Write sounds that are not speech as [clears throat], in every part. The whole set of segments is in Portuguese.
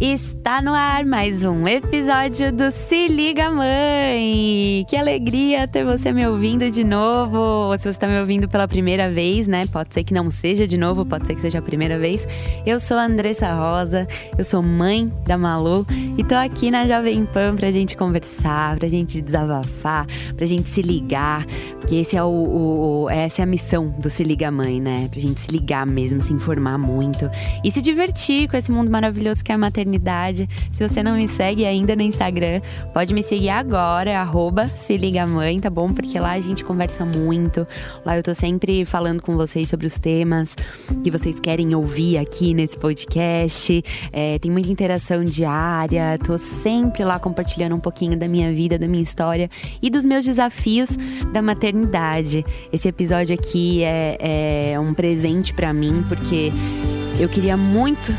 Está no ar mais um episódio do Se Liga Mãe! Que alegria ter você me ouvindo de novo! Ou se você está me ouvindo pela primeira vez, né? Pode ser que não seja de novo, pode ser que seja a primeira vez. Eu sou a Andressa Rosa, eu sou mãe da Malu e tô aqui na Jovem Pan pra gente conversar, pra gente desabafar, pra gente se ligar, porque esse é o, o, o essa é a missão do Se Liga Mãe, né? Pra gente se ligar mesmo, se informar muito e se divertir com esse mundo maravilhoso que é a maternidade maternidade. Se você não me segue ainda no Instagram, pode me seguir agora, arroba se liga mãe, tá bom? Porque lá a gente conversa muito. Lá eu tô sempre falando com vocês sobre os temas que vocês querem ouvir aqui nesse podcast. É, tem muita interação diária, tô sempre lá compartilhando um pouquinho da minha vida, da minha história e dos meus desafios da maternidade. Esse episódio aqui é, é um presente para mim, porque eu queria muito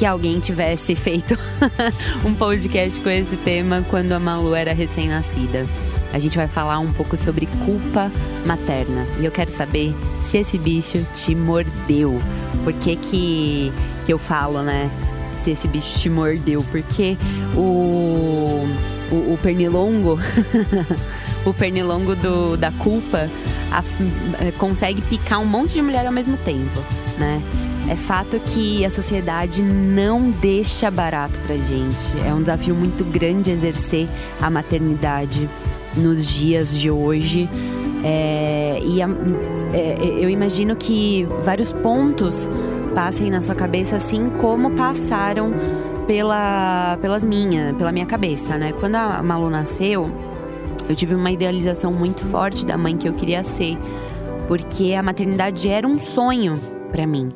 que alguém tivesse feito [laughs] um podcast com esse tema quando a Malu era recém-nascida. A gente vai falar um pouco sobre culpa materna. E eu quero saber se esse bicho te mordeu. Por que que, que eu falo, né? Se esse bicho te mordeu. Porque o, o, o pernilongo... [laughs] o pernilongo do, da culpa a, consegue picar um monte de mulher ao mesmo tempo, né? É fato que a sociedade não deixa barato pra gente. É um desafio muito grande exercer a maternidade nos dias de hoje. É, e a, é, eu imagino que vários pontos passem na sua cabeça, assim como passaram pela, pelas minhas, pela minha cabeça, né? Quando a Malu nasceu, eu tive uma idealização muito forte da mãe que eu queria ser, porque a maternidade era um sonho para mim.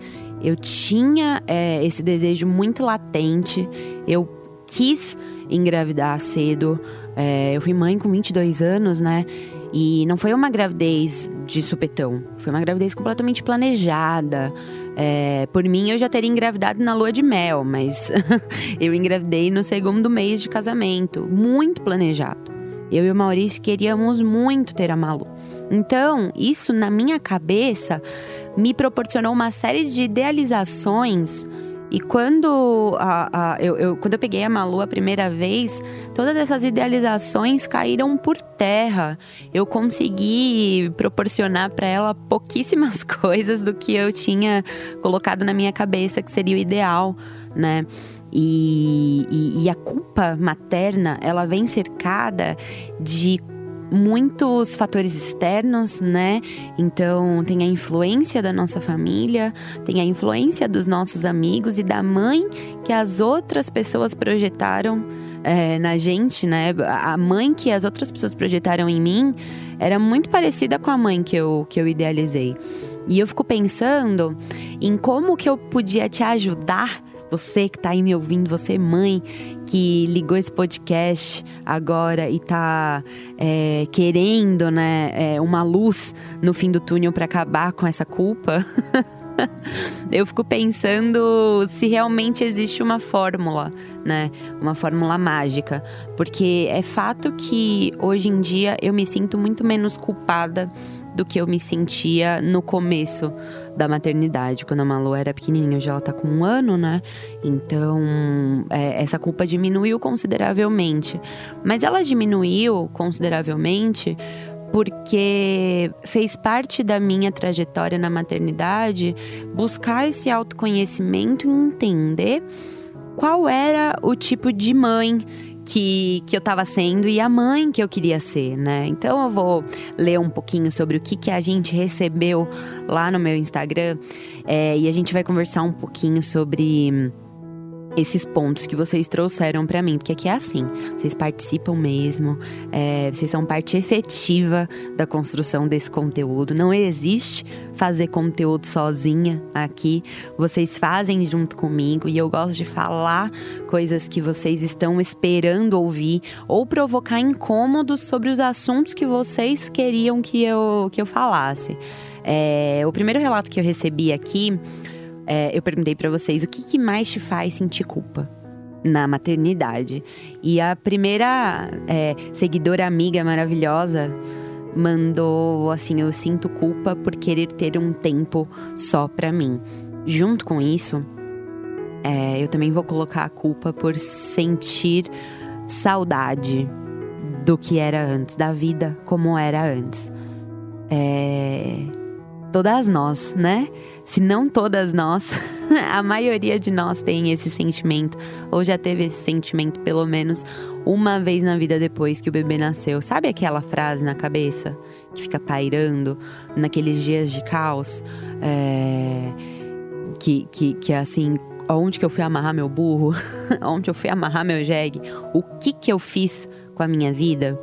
Eu tinha é, esse desejo muito latente, eu quis engravidar cedo. É, eu fui mãe com 22 anos, né? E não foi uma gravidez de supetão, foi uma gravidez completamente planejada. É, por mim, eu já teria engravidado na lua de mel, mas [laughs] eu engravidei no segundo mês de casamento, muito planejado. Eu e o Maurício queríamos muito ter a Malu. Então, isso na minha cabeça me proporcionou uma série de idealizações. E quando, a, a, eu, eu, quando eu peguei a Malu a primeira vez, todas essas idealizações caíram por terra. Eu consegui proporcionar para ela pouquíssimas [laughs] coisas do que eu tinha colocado na minha cabeça que seria o ideal, né? E, e, e a culpa materna, ela vem cercada de muitos fatores externos, né? Então, tem a influência da nossa família, tem a influência dos nossos amigos e da mãe que as outras pessoas projetaram é, na gente, né? A mãe que as outras pessoas projetaram em mim era muito parecida com a mãe que eu, que eu idealizei. E eu fico pensando em como que eu podia te ajudar você que está aí me ouvindo, você mãe que ligou esse podcast agora e está é, querendo, né, é, uma luz no fim do túnel para acabar com essa culpa. [laughs] eu fico pensando se realmente existe uma fórmula, né? Uma fórmula mágica. Porque é fato que hoje em dia eu me sinto muito menos culpada do que eu me sentia no começo da maternidade, quando a Malu era pequenininha. Hoje ela tá com um ano, né? Então, é, essa culpa diminuiu consideravelmente. Mas ela diminuiu consideravelmente porque fez parte da minha trajetória na maternidade buscar esse autoconhecimento e entender qual era o tipo de mãe que, que eu estava sendo e a mãe que eu queria ser, né? Então eu vou ler um pouquinho sobre o que, que a gente recebeu lá no meu Instagram é, e a gente vai conversar um pouquinho sobre esses pontos que vocês trouxeram para mim, porque aqui é assim, vocês participam mesmo, é, vocês são parte efetiva da construção desse conteúdo. Não existe fazer conteúdo sozinha aqui, vocês fazem junto comigo e eu gosto de falar coisas que vocês estão esperando ouvir ou provocar incômodos sobre os assuntos que vocês queriam que eu que eu falasse. É, o primeiro relato que eu recebi aqui é, eu perguntei para vocês o que, que mais te faz sentir culpa na maternidade. E a primeira é, seguidora amiga maravilhosa mandou assim: Eu sinto culpa por querer ter um tempo só para mim. Junto com isso, é, eu também vou colocar a culpa por sentir saudade do que era antes, da vida como era antes. É, todas nós, né? Se não todas nós, [laughs] a maioria de nós tem esse sentimento, ou já teve esse sentimento pelo menos uma vez na vida depois que o bebê nasceu. Sabe aquela frase na cabeça que fica pairando naqueles dias de caos? É... Que, que, que assim, onde que eu fui amarrar meu burro? [laughs] onde eu fui amarrar meu jegue? O que que eu fiz com a minha vida?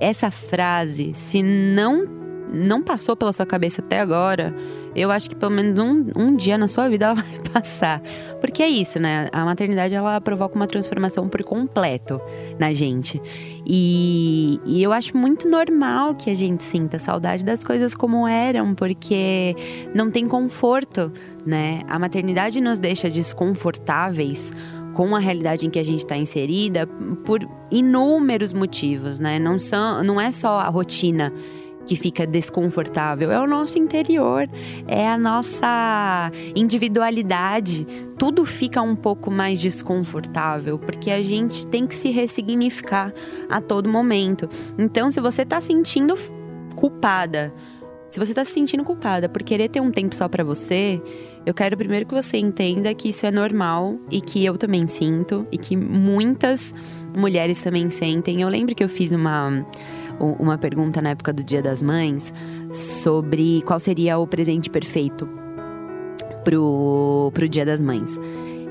Essa frase, se não não passou pela sua cabeça até agora, eu acho que pelo menos um, um dia na sua vida ela [laughs] vai passar. Porque é isso, né? A maternidade ela provoca uma transformação por completo na gente. E, e eu acho muito normal que a gente sinta saudade das coisas como eram, porque não tem conforto, né? A maternidade nos deixa desconfortáveis com a realidade em que a gente está inserida por inúmeros motivos, né? Não, são, não é só a rotina que fica desconfortável, é o nosso interior, é a nossa individualidade. Tudo fica um pouco mais desconfortável, porque a gente tem que se ressignificar a todo momento. Então, se você está sentindo culpada, se você está se sentindo culpada por querer ter um tempo só para você, eu quero primeiro que você entenda que isso é normal e que eu também sinto e que muitas mulheres também sentem. Eu lembro que eu fiz uma uma pergunta na época do Dia das Mães sobre qual seria o presente perfeito pro, pro Dia das Mães.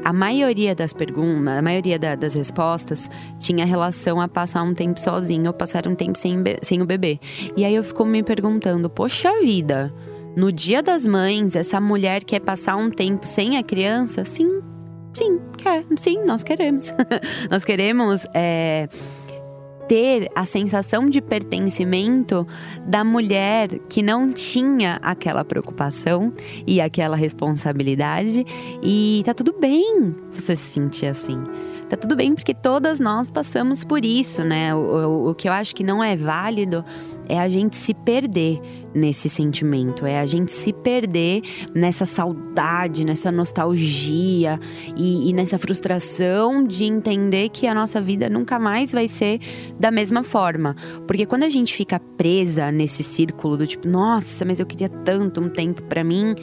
A maioria das perguntas, a maioria da, das respostas tinha relação a passar um tempo sozinho ou passar um tempo sem, sem o bebê. E aí eu fico me perguntando, poxa vida, no Dia das Mães, essa mulher quer passar um tempo sem a criança? Sim, sim, quer. Sim, nós queremos. [laughs] nós queremos. É ter a sensação de pertencimento da mulher que não tinha aquela preocupação e aquela responsabilidade. E tá tudo bem você se sentir assim. Tá tudo bem porque todas nós passamos por isso, né? O, o, o que eu acho que não é válido é a gente se perder nesse sentimento, é a gente se perder nessa saudade, nessa nostalgia e, e, nessa frustração de entender que a nossa vida nunca mais vai ser da mesma forma. Porque quando a gente fica presa nesse círculo do tipo, nossa, mas eu queria tanto um tempo para mim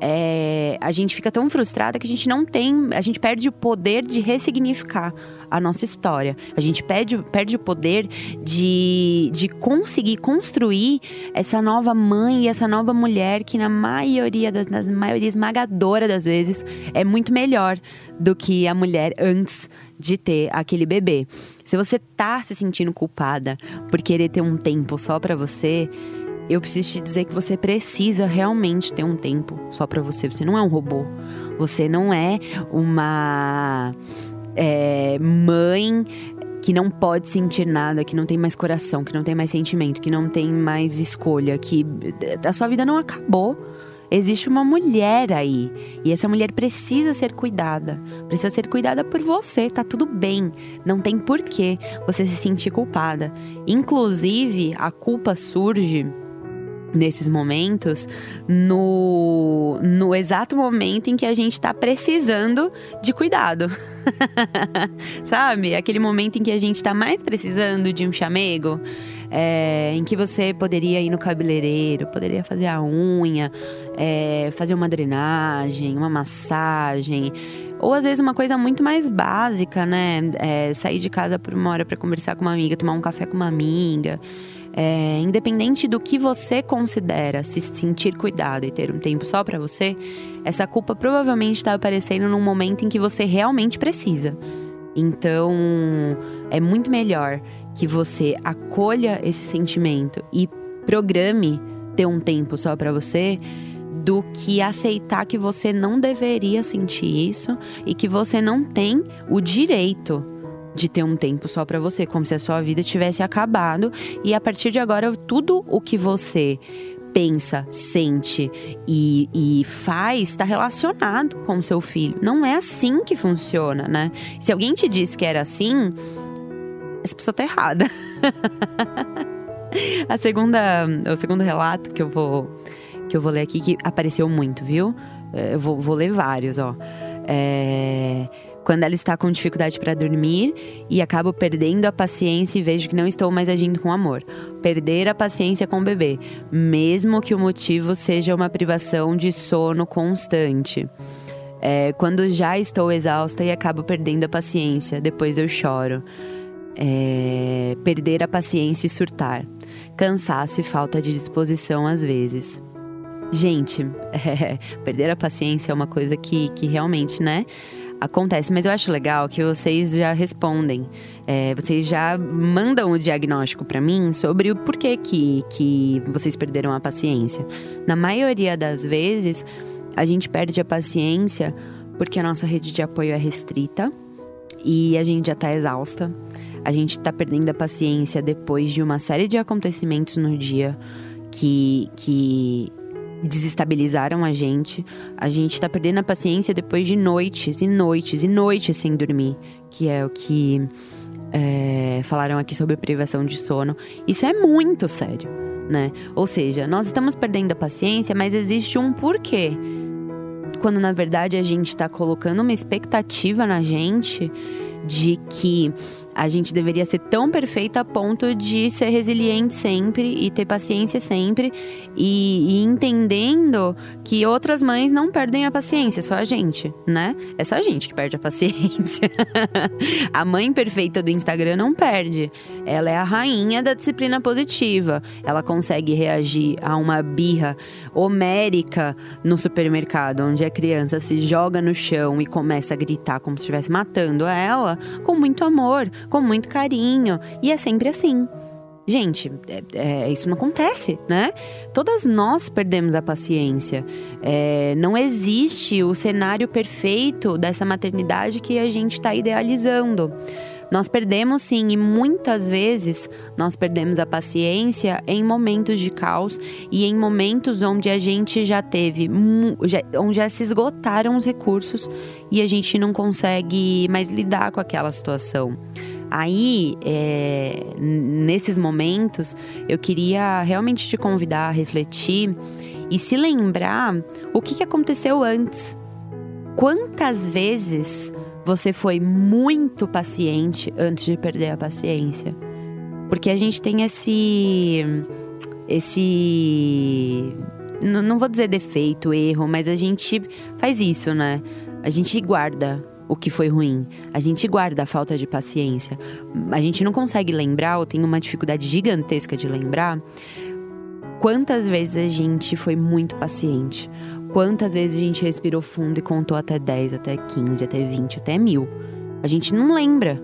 é, a gente fica tão frustrada que a gente não tem, a gente perde o poder de ressignificar a nossa história. A gente perde, perde o poder de, de conseguir construir essa nova mãe e essa nova mulher que na maioria das na maioria esmagadora das vezes é muito melhor do que a mulher antes de ter aquele bebê. Se você tá se sentindo culpada por querer ter um tempo só para você, eu preciso te dizer que você precisa realmente ter um tempo só para você. Você não é um robô. Você não é uma é, mãe que não pode sentir nada, que não tem mais coração, que não tem mais sentimento, que não tem mais escolha, que a sua vida não acabou. Existe uma mulher aí e essa mulher precisa ser cuidada. Precisa ser cuidada por você, tá tudo bem. Não tem porquê você se sentir culpada. Inclusive, a culpa surge nesses momentos no, no exato momento em que a gente está precisando de cuidado. [laughs] Sabe? Aquele momento em que a gente está mais precisando de um chamego. é, em que você poderia ir no cabeleireiro, poderia fazer a unha, é, fazer uma drenagem, uma massagem. Ou às vezes uma coisa muito mais básica, né? É, sair de casa por uma hora para conversar com uma amiga, tomar um café com uma amiga. É, independente do que você considera se sentir cuidado e ter um tempo só para você, essa culpa provavelmente está aparecendo num momento em que você realmente precisa. Então, é muito melhor que você acolha esse sentimento e programe ter um tempo só para você do que aceitar que você não deveria sentir isso e que você não tem o direito de ter um tempo só para você, como se a sua vida tivesse acabado e a partir de agora tudo o que você pensa, sente e, e faz está relacionado com seu filho. Não é assim que funciona, né? Se alguém te disse que era assim, essa pessoa tá errada. [laughs] a segunda, o segundo relato que eu vou que eu vou ler aqui que apareceu muito, viu? É, eu vou, vou ler vários, ó. É, quando ela está com dificuldade para dormir e acabo perdendo a paciência e vejo que não estou mais agindo com amor. Perder a paciência com o bebê, mesmo que o motivo seja uma privação de sono constante. É, quando já estou exausta e acabo perdendo a paciência, depois eu choro. É, perder a paciência e surtar. Cansaço e falta de disposição às vezes. Gente, [laughs] é, perder a paciência é uma coisa que, que realmente, né? Acontece, mas eu acho legal que vocês já respondem, é, vocês já mandam o diagnóstico para mim sobre o porquê que, que vocês perderam a paciência. Na maioria das vezes, a gente perde a paciência porque a nossa rede de apoio é restrita e a gente já tá exausta. A gente tá perdendo a paciência depois de uma série de acontecimentos no dia que, que desestabilizaram a gente. A gente tá perdendo a paciência depois de noites e noites e noites sem dormir, que é o que é, falaram aqui sobre privação de sono. Isso é muito sério, né? Ou seja, nós estamos perdendo a paciência, mas existe um porquê. Quando na verdade a gente está colocando uma expectativa na gente de que a gente deveria ser tão perfeita a ponto de ser resiliente sempre e ter paciência sempre e, e, entendendo que outras mães não perdem a paciência, só a gente, né? É só a gente que perde a [laughs] paciência. a mãe perfeita do Instagram não perde. Ela é a rainha da disciplina positiva. Ela consegue reagir a uma birra homérica no supermercado, onde a criança se joga no chão e começa a gritar como se estivesse matando ela, com muito amor, com muito carinho. E é sempre assim. Gente, é, é, isso não acontece, né? Todas nós perdemos a paciência. É, não existe o cenário perfeito dessa maternidade que a gente está idealizando. Nós perdemos sim, e muitas vezes nós perdemos a paciência em momentos de caos e em momentos onde a gente já teve, onde já se esgotaram os recursos e a gente não consegue mais lidar com aquela situação. Aí, é, nesses momentos, eu queria realmente te convidar a refletir e se lembrar o que, que aconteceu antes. Quantas vezes você foi muito paciente antes de perder a paciência? Porque a gente tem esse. Esse. Não vou dizer defeito, erro, mas a gente faz isso, né? A gente guarda o que foi ruim. A gente guarda a falta de paciência. A gente não consegue lembrar, ou tem uma dificuldade gigantesca de lembrar, quantas vezes a gente foi muito paciente. Quantas vezes a gente respirou fundo e contou até 10, até 15, até 20, até mil. A gente não lembra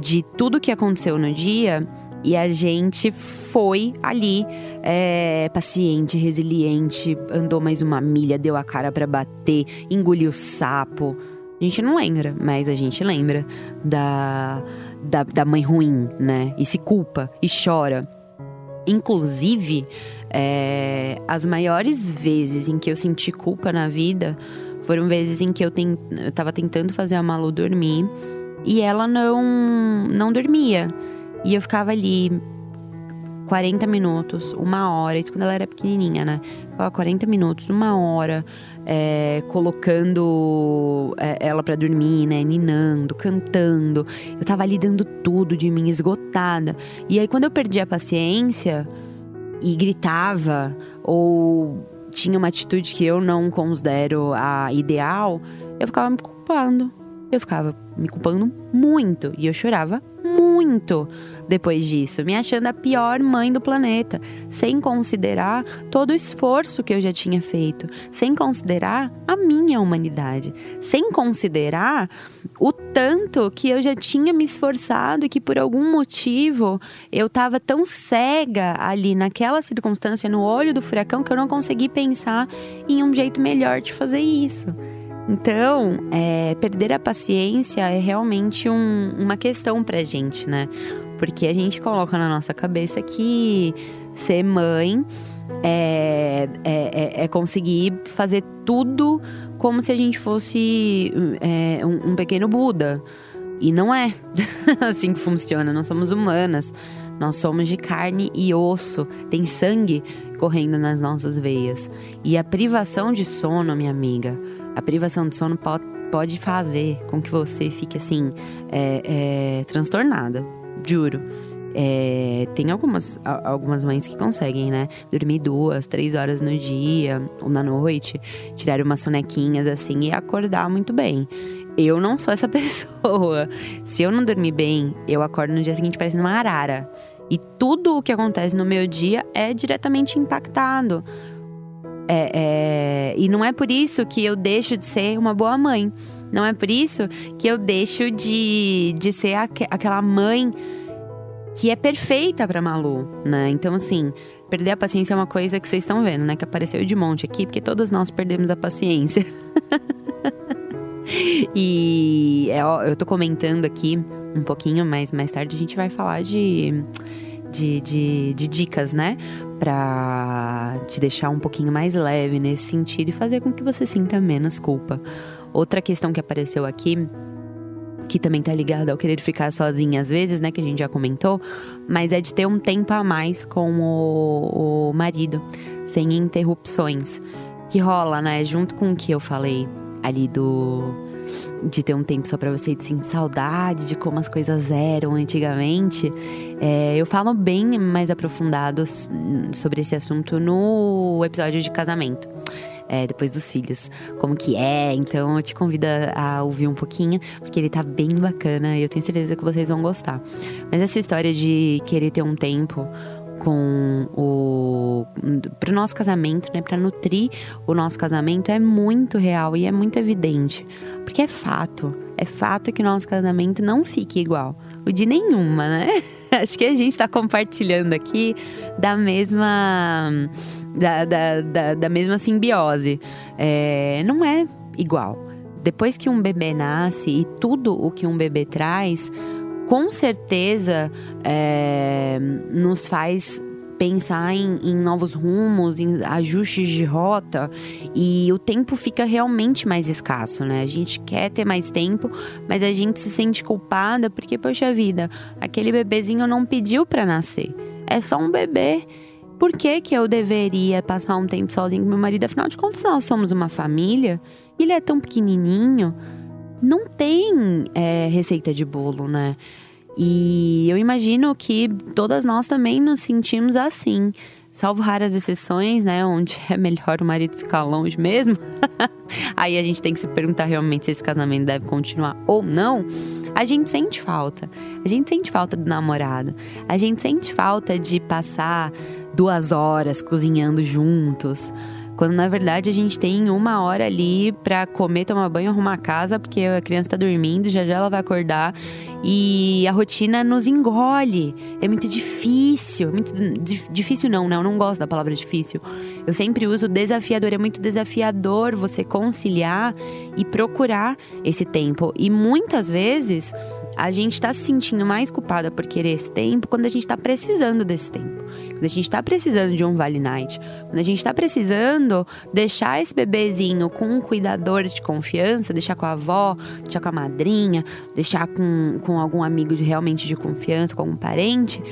de tudo que aconteceu no dia e a gente foi ali, é, paciente, resiliente, andou mais uma milha, deu a cara para bater, engoliu sapo a gente não lembra, mas a gente lembra da, da, da mãe ruim, né? E se culpa e chora. Inclusive, é, as maiores vezes em que eu senti culpa na vida foram vezes em que eu, ten, eu tava tentando fazer a Malu dormir e ela não, não dormia. E eu ficava ali 40 minutos, uma hora, isso quando ela era pequenininha, né? Ficava 40 minutos, uma hora, é, colocando é, ela para dormir, né? Ninando, cantando. Eu tava ali dando tudo de mim, esgotada. E aí, quando eu perdi a paciência e gritava, ou tinha uma atitude que eu não considero a ideal, eu ficava me culpando. Eu ficava me culpando muito e eu chorava muito depois disso, me achando a pior mãe do planeta, sem considerar todo o esforço que eu já tinha feito, sem considerar a minha humanidade, sem considerar o tanto que eu já tinha me esforçado e que por algum motivo eu estava tão cega ali naquela circunstância, no olho do furacão, que eu não consegui pensar em um jeito melhor de fazer isso. Então, é, perder a paciência é realmente um, uma questão pra gente, né? Porque a gente coloca na nossa cabeça que ser mãe é, é, é, é conseguir fazer tudo como se a gente fosse é, um, um pequeno Buda. E não é [laughs] assim que funciona. Nós somos humanas. Nós somos de carne e osso, tem sangue correndo nas nossas veias. E a privação de sono, minha amiga, a privação de sono pode, fazer com que você fique assim, é, é, transtornada, juro. É, tem algumas, algumas mães que conseguem, né? Dormir duas, três horas no dia ou na noite, tirar umas sonequinhas assim e acordar muito bem. Eu não sou essa [laughs] pessoa. Se eu não dormir bem, eu acordo no dia seguinte parecendo uma arara. E tudo o que acontece no meu dia é diretamente impactado. É, é, e não é por isso que eu deixo de ser uma boa mãe. Não é por isso que eu deixo de, de ser aqu aquela mãe que é perfeita para Malu, né? Então, assim, perder a paciência é uma coisa que vocês estão vendo, né? Que apareceu de monte aqui, porque todas nós perdemos a paciência. [laughs] e é, ó, eu tô comentando aqui um pouquinho, mas mais tarde a gente vai falar de, de, de, de dicas, né? Pra te deixar um pouquinho mais leve nesse sentido e fazer com que você sinta menos culpa. Outra questão que apareceu aqui que também tá ligada ao querer ficar sozinha às vezes, né? Que a gente já comentou, mas é de ter um tempo a mais com o, o marido, sem interrupções. Que rola, né? Junto com o que eu falei ali do de ter um tempo só para você de sentir saudade de como as coisas eram antigamente. É, eu falo bem mais aprofundado sobre esse assunto no episódio de casamento. É, depois dos filhos, como que é. Então eu te convido a ouvir um pouquinho, porque ele tá bem bacana e eu tenho certeza que vocês vão gostar. Mas essa história de querer ter um tempo com o pro nosso casamento, né, para nutrir o nosso casamento é muito real e é muito evidente, porque é fato, é fato que o nosso casamento não fique igual o de nenhuma, né? [laughs] Acho que a gente está compartilhando aqui da mesma da, da, da, da mesma simbiose. É, não é igual. Depois que um bebê nasce e tudo o que um bebê traz, com certeza é, nos faz pensar em, em, novos rumos, em ajustes de rota e o tempo fica realmente mais escasso, né? A gente quer ter mais tempo, mas a gente se sente culpada porque, poxa vida, aquele bebezinho não pediu para nascer. É só um bebê. Por que, que eu deveria passar um tempo sozinho com meu marido? Afinal de contas, nós somos uma família. Ele é tão pequenininho não tem é, receita de bolo, né? E eu imagino que todas nós também nos sentimos assim. Salvo raras exceções, né? Onde [laughs] é melhor o marido ficar longe mesmo. [laughs] Aí a gente tem que se perguntar realmente se esse casamento deve continuar ou não. A gente sente falta. A gente sente falta do namorado. A gente sente falta de passar duas horas cozinhando juntos. Quando na verdade a gente tem uma hora ali para comer, tomar banho, arrumar a casa, porque a criança tá dormindo, já já ela vai acordar e a rotina nos engole. É muito difícil, muito difícil não, né? Eu não gosto da palavra difícil. Eu sempre uso desafiador, é muito desafiador você conciliar e procurar esse tempo. E muitas vezes a gente está se sentindo mais culpada por querer esse tempo quando a gente está precisando desse tempo. Quando a gente está precisando de um Vale Night. Quando a gente está precisando deixar esse bebezinho com um cuidador de confiança, deixar com a avó, deixar com a madrinha, deixar com, com algum amigo de, realmente de confiança, com algum parente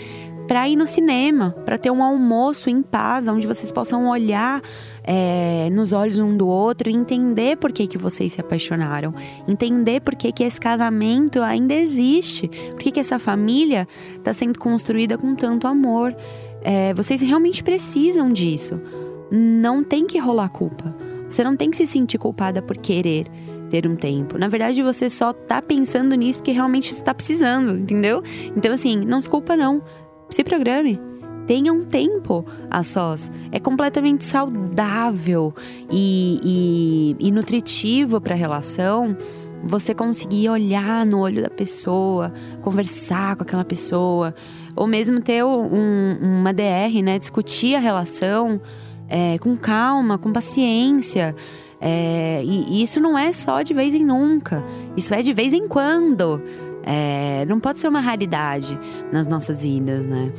para ir no cinema, para ter um almoço em paz, onde vocês possam olhar é, nos olhos um do outro e entender por que, que vocês se apaixonaram, entender por que, que esse casamento ainda existe, por que, que essa família está sendo construída com tanto amor. É, vocês realmente precisam disso. Não tem que rolar culpa. Você não tem que se sentir culpada por querer ter um tempo. Na verdade, você só tá pensando nisso porque realmente está precisando, entendeu? Então, assim, não desculpa não. Se programe. Tenha um tempo a sós. É completamente saudável e, e, e nutritivo para a relação você conseguir olhar no olho da pessoa, conversar com aquela pessoa, ou mesmo ter um, uma DR, né? Discutir a relação é, com calma, com paciência. É, e, isso não é só de vez em nunca, isso é de vez em quando. É, não pode ser uma raridade nas nossas vidas, né?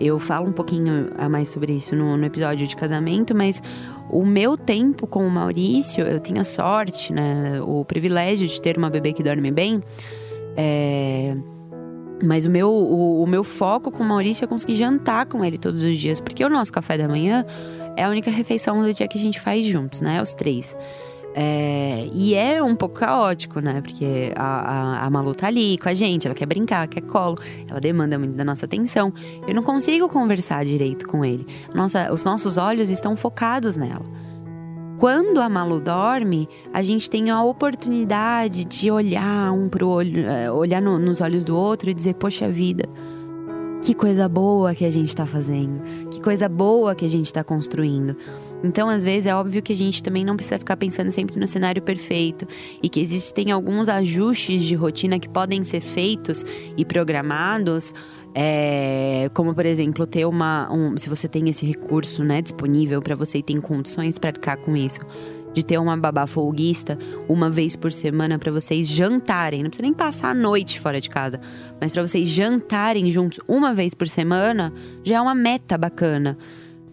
Eu falo um pouquinho a mais sobre isso no, no episódio de casamento, mas o meu tempo com o Maurício, eu tenho a sorte, né? O privilégio de ter uma bebê que dorme bem. É... Mas o meu, o, o, meu foco com o Maurício é conseguir jantar com ele todos os dias, porque o nosso café da manhã é a única refeição do dia que a gente faz juntos, né? Os três. É, e é um pouco caótico, né? Porque a, a, a, Malu tá ali com a gente, ela quer brincar, quer colo, ela demanda muito da nossa atenção. Eu não consigo conversar direito com ele. Nossa, os nossos olhos estão focados nela. Quando a Malu dorme, a gente tem a oportunidade de olhar um pro olho, é, olhar no, nos olhos do outro e dizer, poxa vida, que coisa boa que a gente está fazendo, que coisa boa que a gente está construindo. Então, às vezes, é óbvio que a gente também não precisa ficar pensando sempre no cenário perfeito e que existem alguns ajustes de rotina que podem ser feitos e programados. É, como por exemplo ter uma um, se você tem esse recurso né disponível para você e tem condições para ficar com isso de ter uma babá folguista uma vez por semana para vocês jantarem. Não precisa nem passar a noite fora de casa, mas para vocês jantarem juntos uma vez por semana já é uma meta bacana.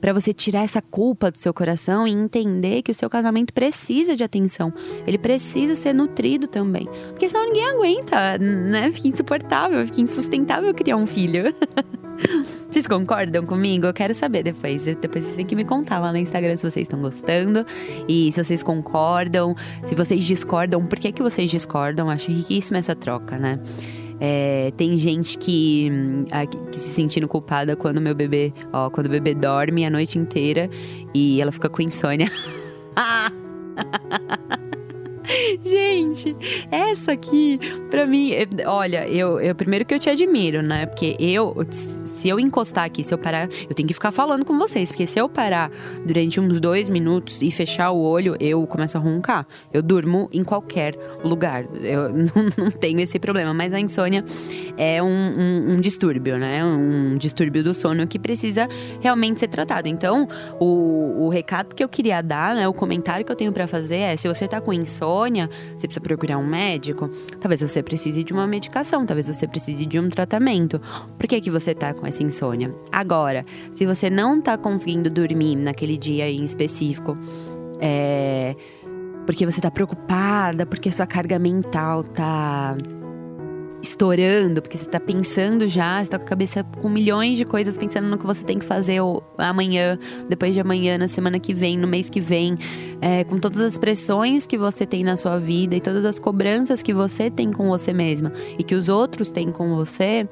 Para você tirar essa culpa do seu coração e entender que o seu casamento precisa de atenção. Ele precisa ser nutrido também. Porque senão ninguém aguenta, né? Fica insuportável, fica insustentável criar um filho. [laughs] Vocês concordam comigo? Eu quero saber depois. Depois vocês têm que me contar lá no Instagram se vocês estão gostando e se vocês concordam, se vocês discordam, por que, que vocês discordam? Acho riquíssima essa troca, né? É, tem gente que, que se sentindo culpada quando meu bebê, ó, quando o bebê dorme a noite inteira e ela fica com insônia. [laughs] [laughs] Gente, essa aqui, pra mim, olha, eu, eu primeiro que eu te admiro, né? Porque eu, se eu encostar aqui, se eu parar, eu tenho que ficar falando com vocês, porque se eu parar durante uns dois minutos e fechar o olho, eu começo a roncar. Eu durmo em qualquer lugar. Eu [laughs] não, não tenho esse problema, mas a insônia é um, um, um, distúrbio, né? Um distúrbio do sono que precisa realmente ser tratado. Então, o, o recado que eu queria dar, né? O comentário que eu tenho para fazer é: se você tá com insônia, você precisa procurar um médico. Talvez você precise de uma medicação, talvez você precise de um tratamento. Por que, que você tá com essa insônia? Agora, se você não tá conseguindo dormir naquele dia em específico, é. Porque você tá preocupada, porque sua carga mental tá estourando, porque você tá pensando já, você tá com a cabeça com milhões de coisas pensando no que você tem que fazer amanhã, depois de amanhã, na semana que vem, no mês que vem, é, com todas as pressões que você tem na sua vida e todas as cobranças que você tem com você mesma e que os outros têm com você,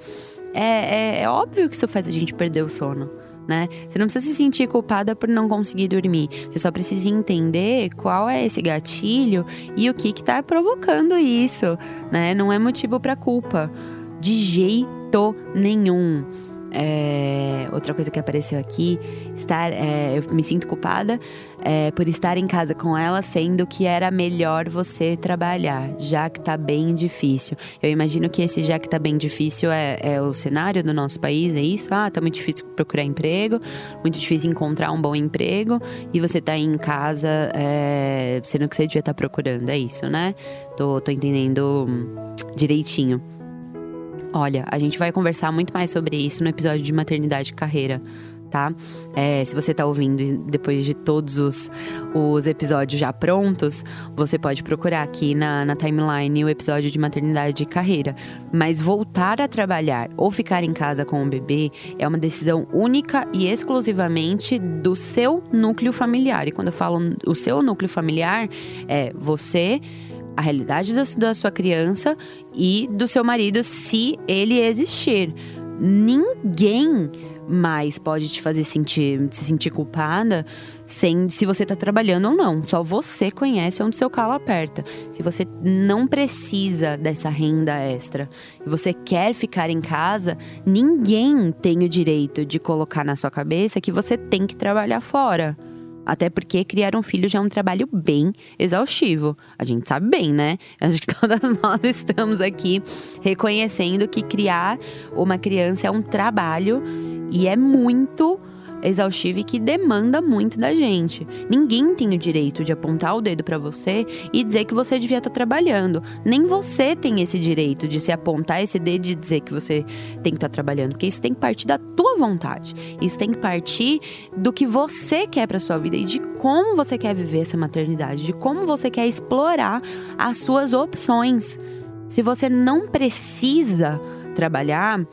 é, é, é óbvio que isso faz a gente perder o sono né? Você não precisa se sentir culpada por não conseguir dormir. Você só precisa entender qual é esse gatilho e o que que tá provocando isso, né? Não é motivo para culpa de jeito nenhum. É, outra coisa que apareceu aqui, estar, é, eu me sinto culpada é, por estar em casa com ela, sendo que era melhor você trabalhar, já que tá bem difícil. Eu imagino que esse já que tá bem difícil é, é o cenário do nosso país, é isso? Ah, tá muito difícil procurar emprego, muito difícil encontrar um bom emprego e você tá em casa, é, sendo que você devia estar tá procurando, é isso, né? Tô, tô entendendo direitinho. Olha, a gente vai conversar muito mais sobre isso no episódio de maternidade e carreira, tá? É, se você tá ouvindo depois de todos os, os episódios já prontos, você pode procurar aqui na, na timeline o episódio de maternidade e carreira. Mas voltar a trabalhar ou ficar em casa com o bebê é uma decisão única e exclusivamente do seu núcleo familiar. E quando eu falo o seu núcleo familiar, é você a realidade da, da, sua criança e do seu marido, se ele existir. Ninguém mais pode te fazer sentir, se sentir culpada sem se você está trabalhando ou não. Só você conhece onde seu calo aperta. Se você não precisa dessa renda extra e você quer ficar em casa, ninguém tem o direito de colocar na sua cabeça que você tem que trabalhar fora. Até porque criar um filho já é um trabalho bem exaustivo. A gente sabe bem, né? Acho que [laughs] todas nós estamos aqui reconhecendo que criar uma criança é um trabalho e é muito exaustivo e que demanda muito da gente. Ninguém tem o direito de apontar o dedo para você e dizer que você devia estar tá trabalhando. Nem você tem esse direito de se apontar esse dedo e dizer que você tem que estar tá trabalhando, porque isso tem que partir da tua vontade. Isso tem que partir do que você quer para sua vida e de como você quer viver essa maternidade, de como você quer explorar as suas opções. Se você não precisa trabalhar,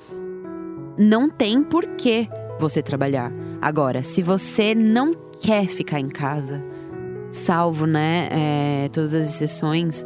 não tem porquê você trabalhar. Agora, se você não quer ficar em casa, salvo, né, é, todas as exceções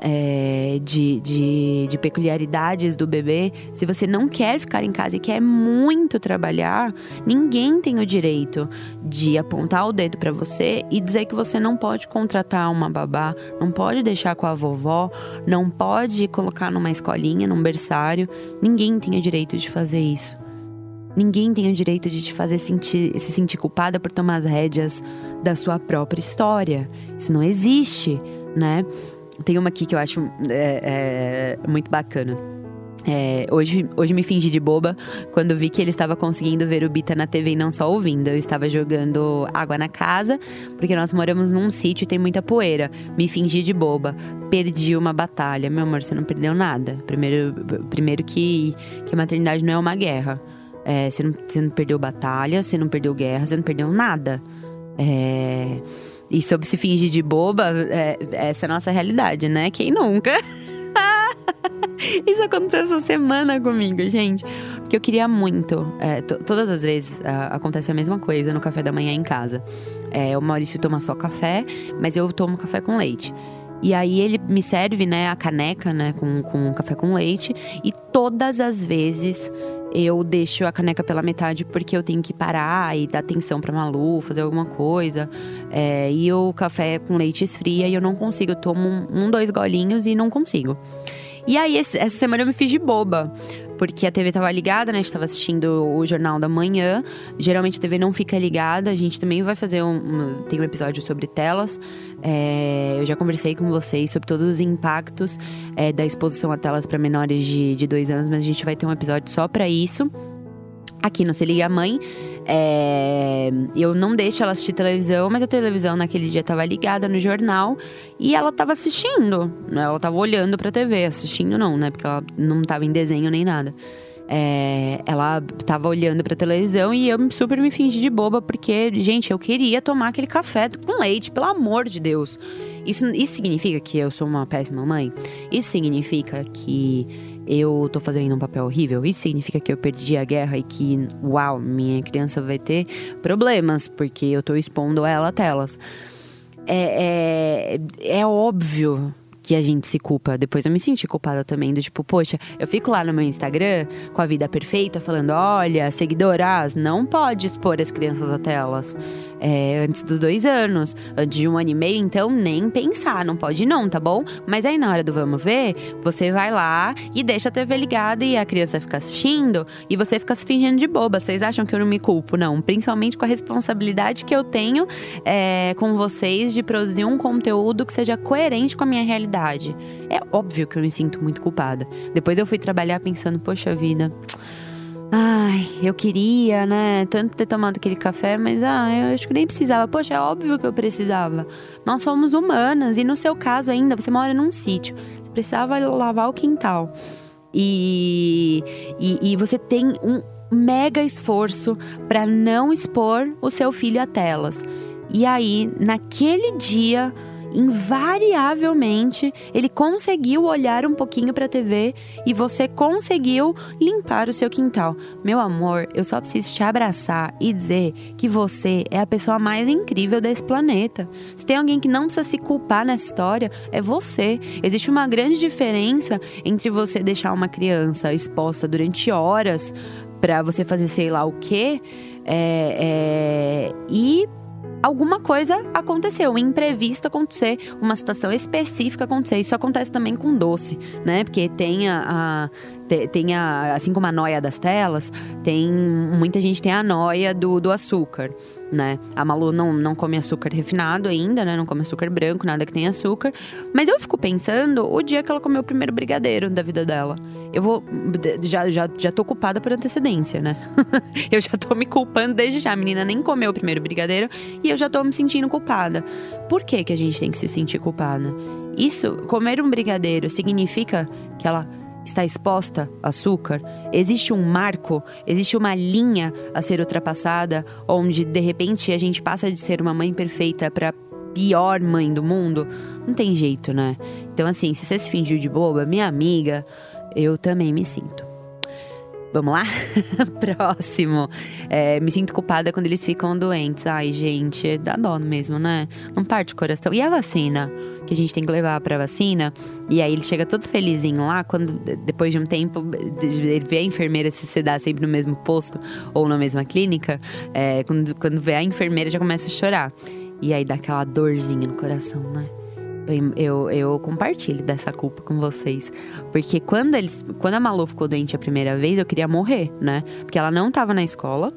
é, de, de, de, peculiaridades do bebê, se você não quer ficar em casa e quer muito trabalhar, ninguém tem o direito de apontar o dedo para você e dizer que você não pode contratar uma babá, não pode deixar com a vovó, não pode colocar numa escolinha, num berçário. Ninguém tem o direito de fazer isso. Ninguém tem o direito de te fazer sentir, se sentir culpada por tomar as rédeas da sua própria história. Isso não existe, né? Tem uma aqui que eu acho é, é, muito bacana. É, hoje, hoje me fingi de boba quando vi que ele estava conseguindo ver o Bita na TV e não só ouvindo. Eu estava jogando água na casa, porque nós moramos num sítio e tem muita poeira. Me fingi de boba. Perdi uma batalha. Meu amor, você não perdeu nada. Primeiro, primeiro que, que a maternidade não é uma guerra. É, você, não, você não perdeu batalha, você não perdeu guerra, você não perdeu nada. É. E sobre se fingir de boba, é, essa é a nossa realidade, né? Quem nunca? [laughs] Isso aconteceu essa semana comigo, gente. Porque eu queria muito. É, todas as vezes acontece a mesma coisa no café da manhã em casa. É, o Maurício toma só café, mas eu tomo café com leite. E aí ele me serve, né, a caneca, né, com, com café com leite. E todas as vezes eu deixo a caneca pela metade porque eu tenho que parar e dar atenção pra Malu, fazer alguma coisa. É, e o café com leite esfria e eu não consigo. Eu tomo um, dois golinhos e não consigo. E aí, essa semana eu me fiz de boba. Porque a TV tava ligada, né? A gente tava assistindo o Jornal da Manhã. Geralmente a TV não fica ligada. A gente também vai fazer um. um tem um episódio sobre telas. É, eu já conversei com vocês sobre todos os impactos é, da exposição a telas para menores de, de dois anos, mas a gente vai ter um episódio só para isso. Aqui no Se Liga a Mãe, é, eu não deixo ela assistir televisão, mas a televisão naquele dia estava ligada no jornal e ela estava assistindo. Ela estava olhando para a TV, assistindo não, né? Porque ela não estava em desenho nem nada. É, ela tava olhando pra televisão e eu super me fingi de boba, porque, gente, eu queria tomar aquele café com leite, pelo amor de Deus. Isso, isso significa que eu sou uma péssima mãe? Isso significa que eu tô fazendo um papel horrível? Isso significa que eu perdi a guerra e que, uau, minha criança vai ter problemas, porque eu tô expondo ela a telas. É, é, é óbvio que a gente se culpa. Depois eu me senti culpada também, do tipo, poxa, eu fico lá no meu Instagram com a vida perfeita, falando: olha, seguidoras, não pode expor as crianças a telas é, antes dos dois anos. Antes de um ano e meio, então nem pensar, não pode não, tá bom? Mas aí na hora do vamos ver, você vai lá e deixa a TV ligada e a criança fica assistindo e você fica se fingindo de boba. Vocês acham que eu não me culpo? Não. Principalmente com a responsabilidade que eu tenho é, com vocês de produzir um conteúdo que seja coerente com a minha realidade. É óbvio que eu me sinto muito culpada. Depois eu fui trabalhar pensando, poxa vida. Ai, eu queria, né? Tanto ter tomado aquele café, mas ah, eu acho que nem precisava. Poxa, é óbvio que eu precisava. Nós somos humanas e no seu caso ainda, você mora num sítio. Você precisava lavar o quintal. E, e, e você tem um, mega esforço para não expor o seu filho a telas. E aí, naquele dia, invariavelmente ele conseguiu olhar um pouquinho para a TV e você conseguiu limpar o seu quintal. Meu amor, eu só preciso te abraçar e dizer que você é a pessoa mais incrível desse planeta. Se tem alguém que não precisa se culpar nessa história, é você. Existe uma grande diferença entre você deixar uma criança exposta durante horas para você fazer sei lá o quê é, é, e alguma coisa aconteceu, um imprevisto acontecer, uma situação específica acontecer. Isso acontece também com doce, né? Porque tem a, a tem a, assim como a noia das telas, tem muita gente tem a noia do, do açúcar, né? A Malu não, não come açúcar refinado ainda, né? Não come açúcar branco, nada que tenha açúcar. Mas eu fico pensando o dia que ela comeu o primeiro brigadeiro da vida dela. Eu vou. Já, já, já tô culpada por antecedência, né? [laughs] eu já tô me culpando desde já. A menina nem comeu o primeiro brigadeiro e eu já tô me sentindo culpada. Por que, que a gente tem que se sentir culpada? Isso, comer um brigadeiro significa que ela está exposta açúcar? Existe um marco, existe uma linha a ser ultrapassada, onde de repente a gente passa de ser uma mãe perfeita para pior mãe do mundo? Não tem jeito, né? Então, assim, se você se fingiu de boba, minha amiga, eu também me sinto. Vamos lá? [laughs] Próximo. É, me sinto culpada quando eles ficam doentes. Ai, gente, dá dó mesmo, né? Não parte o coração. E a vacina? Que a gente tem que levar pra vacina. E aí ele chega todo felizinho lá, quando depois de um tempo, ele vê a enfermeira se sedar sempre no mesmo posto ou na mesma clínica. É, quando, quando vê a enfermeira, já começa a chorar. E aí dá aquela dorzinha no coração, né? Eu, eu, compartilho dessa culpa com vocês. Porque quando eles. Quando a Malu ficou doente a primeira vez, eu queria morrer, né? Porque ela não tava na escola.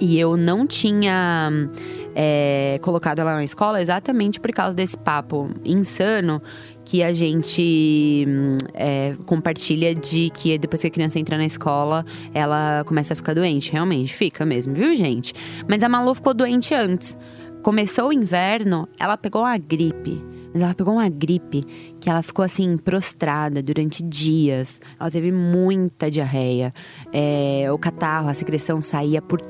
E eu não tinha é, colocado ela na escola exatamente por causa desse papo insano que a gente é, compartilha de que depois que a criança entra na escola, ela começa a ficar doente. Realmente, fica mesmo, viu, gente? Mas a Malu ficou doente antes. Começou o inverno, ela pegou uma gripe. Mas ela pegou uma gripe que ela ficou assim, prostrada durante dias. Ela teve muita diarreia. É, o catarro, a secreção saía por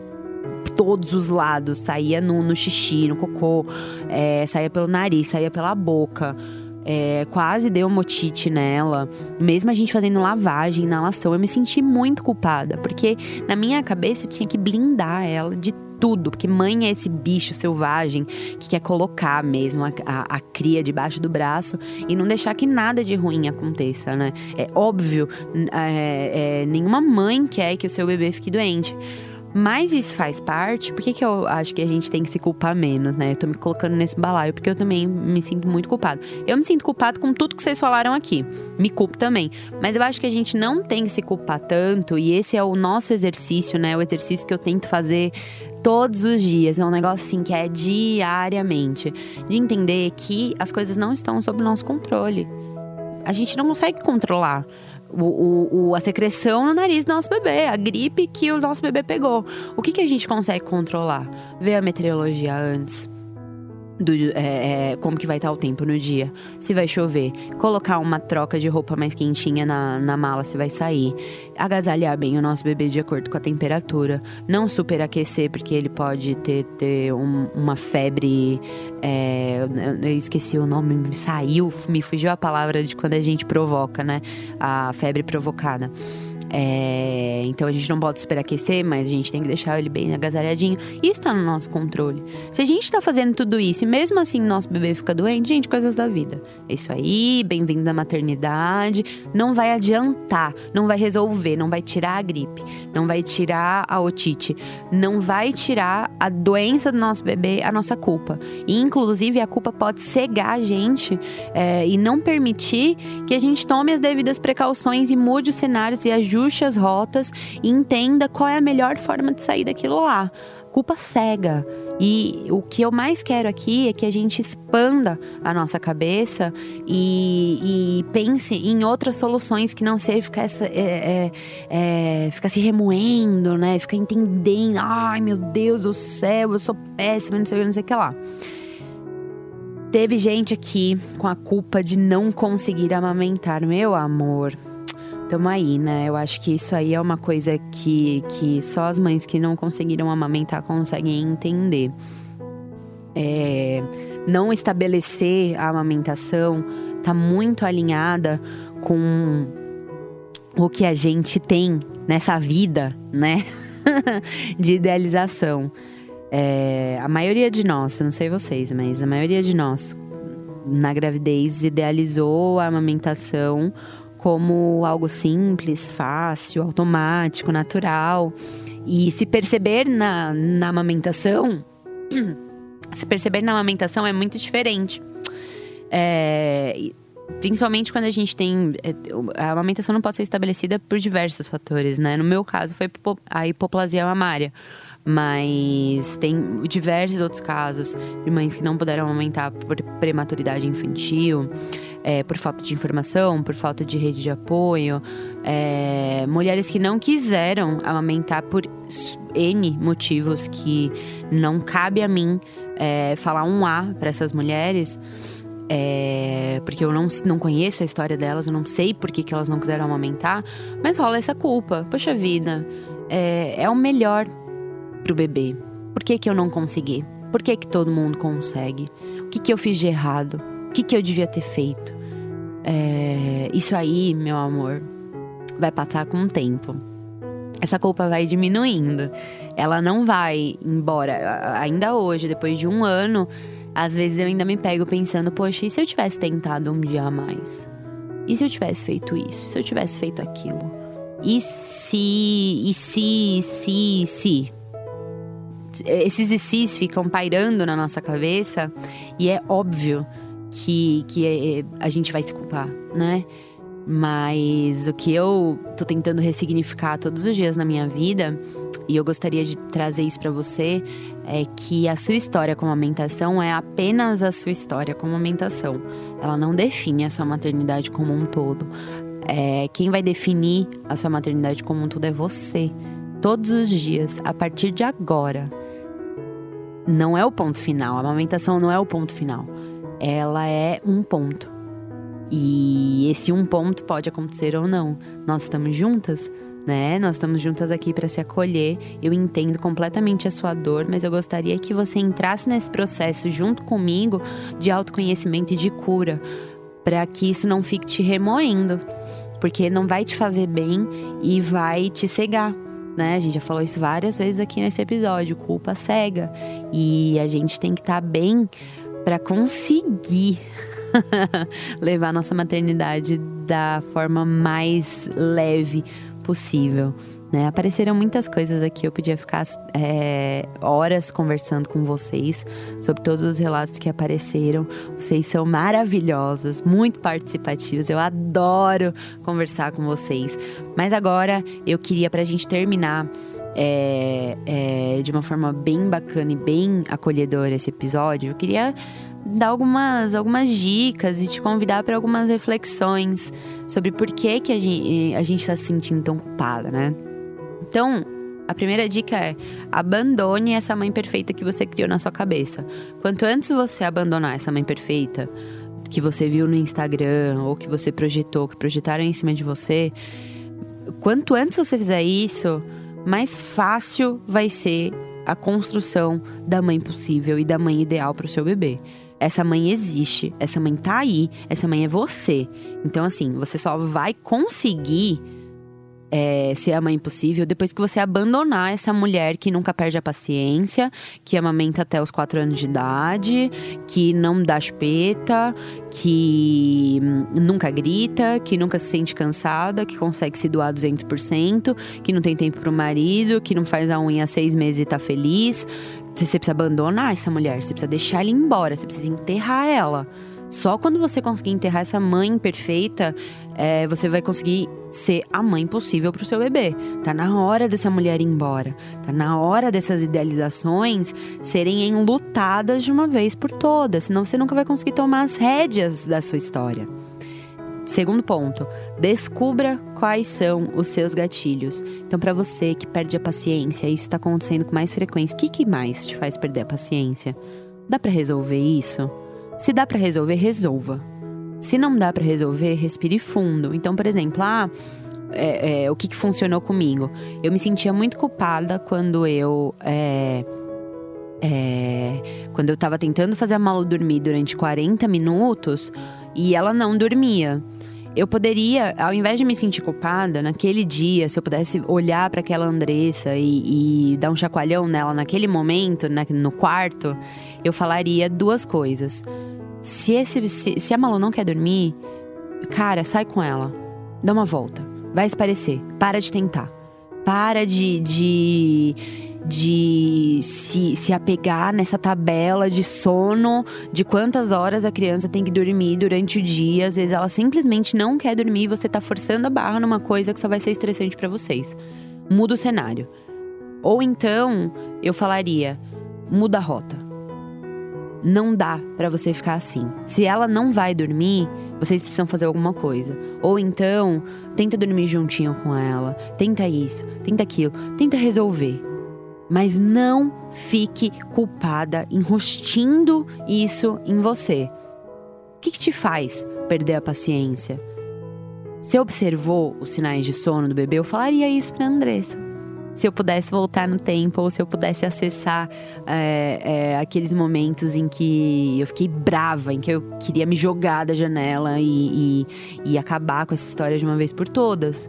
todos os lados. Saía no, no xixi, no cocô, é, saía pelo nariz, saía pela boca. É, quase deu motite nela. Mesmo a gente fazendo lavagem, inalação, eu me senti muito culpada. Porque na minha cabeça eu tinha que blindar ela de tudo, porque mãe é esse bicho selvagem que quer colocar mesmo a, a, a, cria debaixo do braço e não deixar que nada de ruim aconteça, né? É óbvio, é, é, nenhuma mãe quer que o seu bebê fique doente. Mas isso faz parte, por que, que eu acho que a gente tem que se culpar menos, né? Eu tô me colocando nesse balaio porque eu também me sinto muito culpado. Eu me sinto culpado com tudo que vocês falaram aqui. Me culpo também. Mas eu acho que a gente não tem que se culpar tanto, e esse é o nosso exercício, né? O exercício que eu tento fazer todos os dias. É um negócio assim que é diariamente. De entender que as coisas não estão sob nosso controle. A gente não consegue controlar o, o, a secreção no nariz do nosso bebê, a gripe que o nosso bebê pegou. O que, que a gente consegue controlar? Ver a meteorologia antes do, é, é, como que vai estar o tempo no dia, se vai chover, colocar uma troca de roupa mais quentinha na, na mala se vai sair, agasalhar bem o nosso bebê de acordo com a temperatura, não superaquecer porque ele pode ter, ter um, uma febre, é, eu esqueci o nome, me saiu, me fugiu a palavra de quando a gente provoca, né, a febre provocada. É, então a gente não pode superaquecer, mas a gente tem que deixar ele bem agasalhadinho. Isso está no nosso controle. Se a gente está fazendo tudo isso e mesmo assim nosso bebê fica doente, gente, coisas da vida. É isso aí, bem-vindo à maternidade. Não vai adiantar, não vai resolver, não vai tirar a gripe, não vai tirar a otite, não vai tirar a doença do nosso bebê, a nossa culpa. E inclusive a culpa pode cegar a gente é, e não permitir que a gente tome as devidas precauções e mude os cenários e ajude ajuste as rotas e entenda qual é a melhor forma de sair daquilo lá. Culpa cega. E o que eu mais quero aqui é que a gente expanda a nossa cabeça e, e pense em outras soluções que não seja ficar, essa, é, é, é, ficar se remoendo, né? Ficar entendendo, ai meu Deus do céu, eu sou péssima, não sei o que, não sei o que lá. Teve gente aqui com a culpa de não conseguir amamentar, meu amor tamo aí, né? Eu acho que isso aí é uma coisa que, que só as mães que não conseguiram amamentar conseguem entender. É, não estabelecer a amamentação tá muito alinhada com o que a gente tem nessa vida, né? [laughs] de idealização. É, a maioria de nós, não sei vocês, mas a maioria de nós na gravidez idealizou a amamentação como algo simples, fácil, automático, natural. E se perceber na, na amamentação, [clears throat] se perceber na amamentação é muito diferente. É, principalmente quando a gente tem. É, a amamentação não pode ser estabelecida por diversos fatores, né? No meu caso, foi a hipoplasia mamária. Mas tem diversos outros casos de mães que não puderam amamentar por prematuridade infantil, é, por falta de informação, por falta de rede de apoio, é, mulheres que não quiseram amamentar por N motivos que não cabe a mim é, falar um A para essas mulheres. É, porque eu não, não conheço a história delas, eu não sei por que, que elas não quiseram amamentar, mas rola essa culpa. Poxa vida, é, é o melhor pro bebê. Por que, que eu não consegui? Por que, que todo mundo consegue? O que, que eu fiz de errado? O que, que eu devia ter feito? É, isso aí, meu amor, vai passar com o tempo. Essa culpa vai diminuindo. Ela não vai embora. Ainda hoje, depois de um ano, às vezes eu ainda me pego pensando: poxa, e se eu tivesse tentado um dia a mais? E se eu tivesse feito isso? E se eu tivesse feito aquilo? E se, e se, se, se? Esses e se ficam pairando na nossa cabeça e é óbvio que, que é, a gente vai se culpar, né? Mas o que eu tô tentando ressignificar todos os dias na minha vida, e eu gostaria de trazer isso para você, é que a sua história com a amamentação é apenas a sua história com a amamentação. Ela não define a sua maternidade como um todo. É, quem vai definir a sua maternidade como um todo é você. Todos os dias, a partir de agora. Não é o ponto final. A amamentação não é o ponto final. Ela é um ponto. E esse um ponto pode acontecer ou não. Nós estamos juntas, né? Nós estamos juntas aqui para se acolher. Eu entendo completamente a sua dor, mas eu gostaria que você entrasse nesse processo junto comigo de autoconhecimento e de cura, para que isso não fique te remoendo, porque não vai te fazer bem e vai te cegar. Né? A gente já falou isso várias vezes aqui nesse episódio, culpa cega. E a gente tem que estar tá bem para conseguir [laughs] levar nossa maternidade da forma mais leve possível. Né? Apareceram muitas coisas aqui, eu podia ficar é, horas conversando com vocês sobre todos os relatos que apareceram. Vocês são maravilhosas, muito participativos, eu adoro conversar com vocês. Mas agora eu queria, para a gente terminar é, é, de uma forma bem bacana e bem acolhedora esse episódio, eu queria dar algumas, algumas dicas e te convidar para algumas reflexões sobre por que, que a gente está se sentindo tão culpada, né? Então, a primeira dica é: abandone essa mãe perfeita que você criou na sua cabeça. Quanto antes você abandonar essa mãe perfeita que você viu no Instagram ou que você projetou, que projetaram em cima de você, quanto antes você fizer isso, mais fácil vai ser a construção da mãe possível e da mãe ideal para o seu bebê. Essa mãe existe, essa mãe tá aí, essa mãe é você. Então, assim, você só vai conseguir é, ser a mãe possível depois que você abandonar essa mulher que nunca perde a paciência, que amamenta até os 4 anos de idade, que não dá chupeta, que hum, nunca grita, que nunca se sente cansada, que consegue se doar 200%, que não tem tempo pro marido, que não faz a unha há seis meses e tá feliz. Você precisa abandonar essa mulher, você precisa deixar ela embora, você precisa enterrar ela. Só quando você conseguir enterrar essa mãe perfeita, é, você vai conseguir ser a mãe possível para o seu bebê. Tá na hora dessa mulher ir embora. Tá na hora dessas idealizações serem enlutadas de uma vez por todas. Senão você nunca vai conseguir tomar as rédeas da sua história. Segundo ponto, descubra quais são os seus gatilhos. Então, para você que perde a paciência, isso está acontecendo com mais frequência, o que, que mais te faz perder a paciência? Dá para resolver isso? Se dá para resolver, resolva. Se não dá para resolver, respire fundo. Então, por exemplo, ah, é, é, o que, que funcionou comigo. Eu me sentia muito culpada quando eu. É, é, quando eu tava tentando fazer a Malu dormir durante 40 minutos e ela não dormia. Eu poderia, ao invés de me sentir culpada, naquele dia, se eu pudesse olhar para aquela Andressa e, e, dar um chacoalhão nela naquele momento, na, no quarto, eu falaria duas coisas. Se, esse, se, se a Malu não quer dormir, cara, sai com ela. Dá uma volta. Vai esparecer. Para de tentar. Para de, de de se, se apegar nessa tabela de sono, de quantas horas a criança tem que dormir durante o dia. Às vezes ela simplesmente não quer dormir e você tá forçando a barra numa coisa que só vai ser estressante para vocês. Muda o cenário. Ou então, eu falaria: muda a rota. Não dá para você ficar assim. Se ela não vai dormir, vocês precisam fazer alguma coisa. Ou então, tenta dormir juntinho com ela. Tenta isso, tenta aquilo, tenta resolver mas não fique culpada enrostindo isso em você. O que, que te faz perder a paciência? Se observou os sinais de sono do bebê, eu falaria isso para Andressa. Se eu pudesse voltar no tempo, ou se eu pudesse acessar é, é, aqueles momentos em que eu fiquei brava, em que eu queria me jogar da janela e, e, e acabar com essa história de uma vez por todas.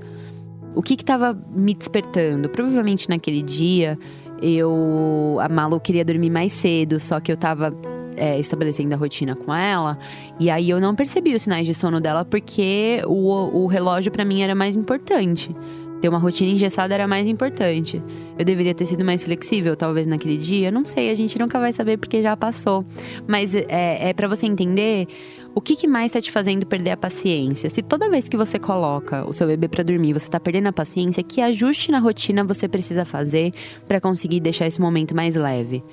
O que estava me despertando? Provavelmente naquele dia eu. A Malu queria dormir mais cedo, só que eu tava é, estabelecendo a rotina com ela. E aí eu não percebi os sinais de sono dela porque o, o relógio para mim era mais importante. Ter uma rotina engessada era mais importante. Eu deveria ter sido mais flexível, talvez, naquele dia. Não sei, a gente nunca vai saber porque já passou. Mas é, é para você entender o que, que mais está te fazendo perder a paciência? Se toda vez que você coloca o seu bebê para dormir, você está perdendo a paciência, que ajuste na rotina você precisa fazer para conseguir deixar esse momento mais leve?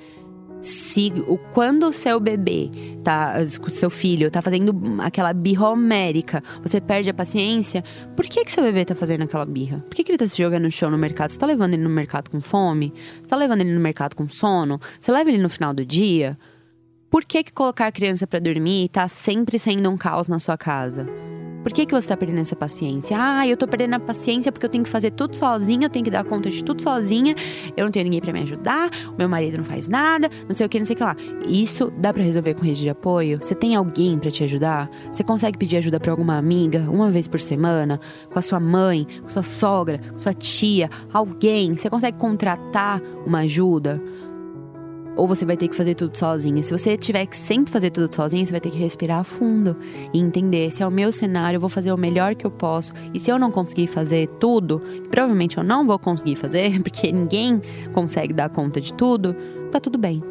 Se quando o seu bebê tá, o seu filho tá fazendo aquela birra homérica, você perde a paciência, por que que seu bebê tá fazendo aquela birra? Por que, que ele tá se jogando no chão no mercado? Você tá levando ele no mercado com fome? Você tá levando ele no mercado com sono? Você leva ele no final do dia? Por que, que colocar a criança para dormir tá sempre sendo um caos na sua casa? Por que, que você tá perdendo essa paciência? Ah, eu tô perdendo a paciência porque eu tenho que fazer tudo sozinha, eu tenho que dar conta de tudo sozinha, eu não tenho ninguém para me ajudar, o meu marido não faz nada, não sei o que, não sei o que lá. Isso dá para resolver com rede de apoio? Você tem alguém para te ajudar? Você consegue pedir ajuda para alguma amiga uma vez por semana? Com a sua mãe, com sua sogra, com sua tia, alguém? Você consegue contratar uma ajuda? Ou você vai ter que fazer tudo sozinha. Se você tiver que sempre fazer tudo sozinha, você vai ter que respirar fundo e entender se é o meu cenário, eu vou fazer o melhor que eu posso. E se eu não conseguir fazer tudo, provavelmente eu não vou conseguir fazer, [laughs] porque ninguém consegue dar conta de tudo, tá tudo bem.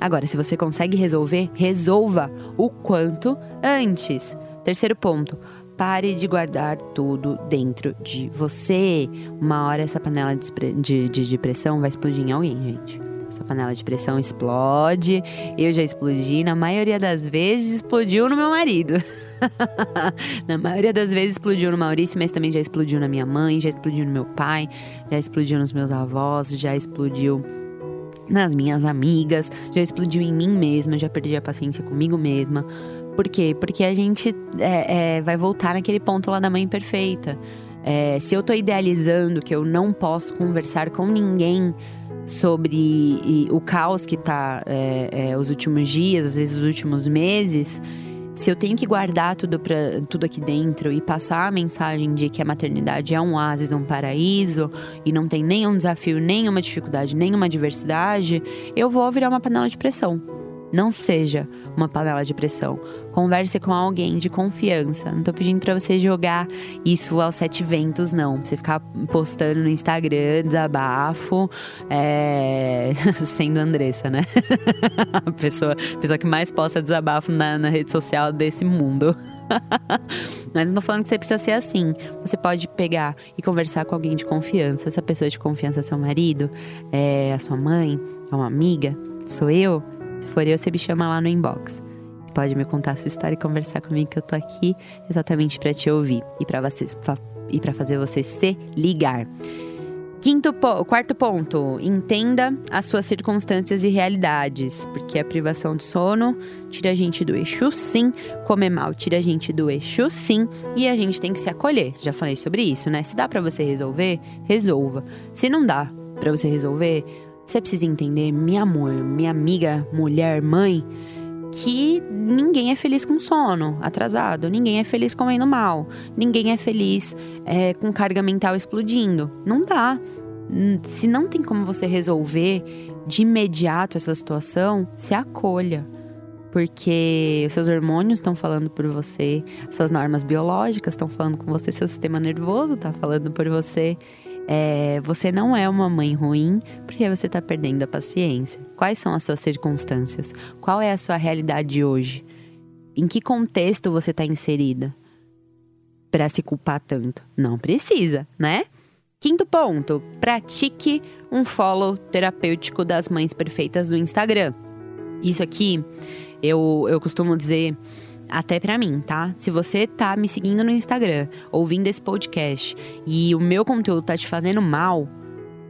Agora, se você consegue resolver, resolva o quanto antes. Terceiro ponto, pare de guardar tudo dentro de você. Uma hora essa panela de, de, de pressão vai explodir em alguém, gente. Essa panela de pressão explode. Eu já explodi, na maioria das vezes explodiu no meu marido. [laughs] na maioria das vezes explodiu no Maurício, mas também já explodiu na minha mãe, já explodiu no meu pai, já explodiu nos meus avós, já explodiu nas minhas amigas, já explodiu em mim mesma, já perdi a paciência comigo mesma. Por quê? Porque a gente é, é, vai voltar naquele ponto lá da mãe perfeita. É, se eu tô idealizando que eu não posso conversar com ninguém sobre e, o caos que está é, é, os últimos dias, às vezes os últimos meses, se eu tenho que guardar tudo, pra, tudo aqui dentro e passar a mensagem de que a maternidade é um oásis, um paraíso e não tem nenhum desafio, nenhuma dificuldade, nenhuma adversidade, eu vou virar uma panela de pressão. Não seja uma panela de pressão. Converse com alguém de confiança. Não tô pedindo para você jogar isso aos sete ventos, não. Pra você ficar postando no Instagram, desabafo, é... [laughs] sendo Andressa, né? [laughs] a pessoa, pessoa que mais posta desabafo na, na rede social desse mundo. [laughs] Mas não tô falando que você precisa ser assim. Você pode pegar e conversar com alguém de confiança. Essa pessoa de confiança é seu marido, é a sua mãe, é uma amiga, sou eu. Se for eu, você me chama lá no inbox. Pode me contar sua história e conversar comigo que eu tô aqui exatamente para te ouvir e para você e para fazer você se ligar. Quinto po quarto ponto, entenda as suas circunstâncias e realidades, porque a privação de sono tira a gente do eixo, sim, comer mal tira a gente do eixo, sim, e a gente tem que se acolher. Já falei sobre isso, né? Se dá para você resolver, resolva. Se não dá para você resolver, você precisa entender, minha amor, minha amiga, mulher, mãe, que ninguém é feliz com sono atrasado, ninguém é feliz comendo mal, ninguém é feliz é, com carga mental explodindo. Não dá. Se não tem como você resolver de imediato essa situação, se acolha. Porque os seus hormônios estão falando por você, suas normas biológicas estão falando com você, seu sistema nervoso está falando por você. É, você não é uma mãe ruim porque você está perdendo a paciência. Quais são as suas circunstâncias? Qual é a sua realidade hoje? Em que contexto você está inserida? Para se culpar tanto? Não precisa, né? Quinto ponto: pratique um follow terapêutico das mães perfeitas do Instagram. Isso aqui eu, eu costumo dizer até para mim, tá? Se você tá me seguindo no Instagram, ouvindo esse podcast e o meu conteúdo tá te fazendo mal,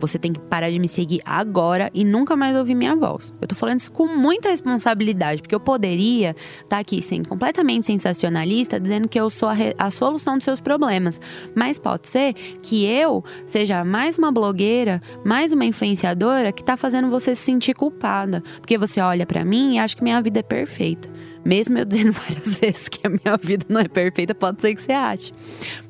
você tem que parar de me seguir agora e nunca mais ouvir minha voz. Eu tô falando isso com muita responsabilidade, porque eu poderia estar tá aqui sendo completamente sensacionalista, dizendo que eu sou a, a, solução dos seus problemas. Mas pode ser que eu seja mais uma blogueira, mais uma influenciadora que tá fazendo você se sentir culpada. Porque você olha para mim e acha que minha vida é perfeita. Mesmo eu dizendo [laughs] várias vezes que a minha vida não é perfeita, pode ser que você ache.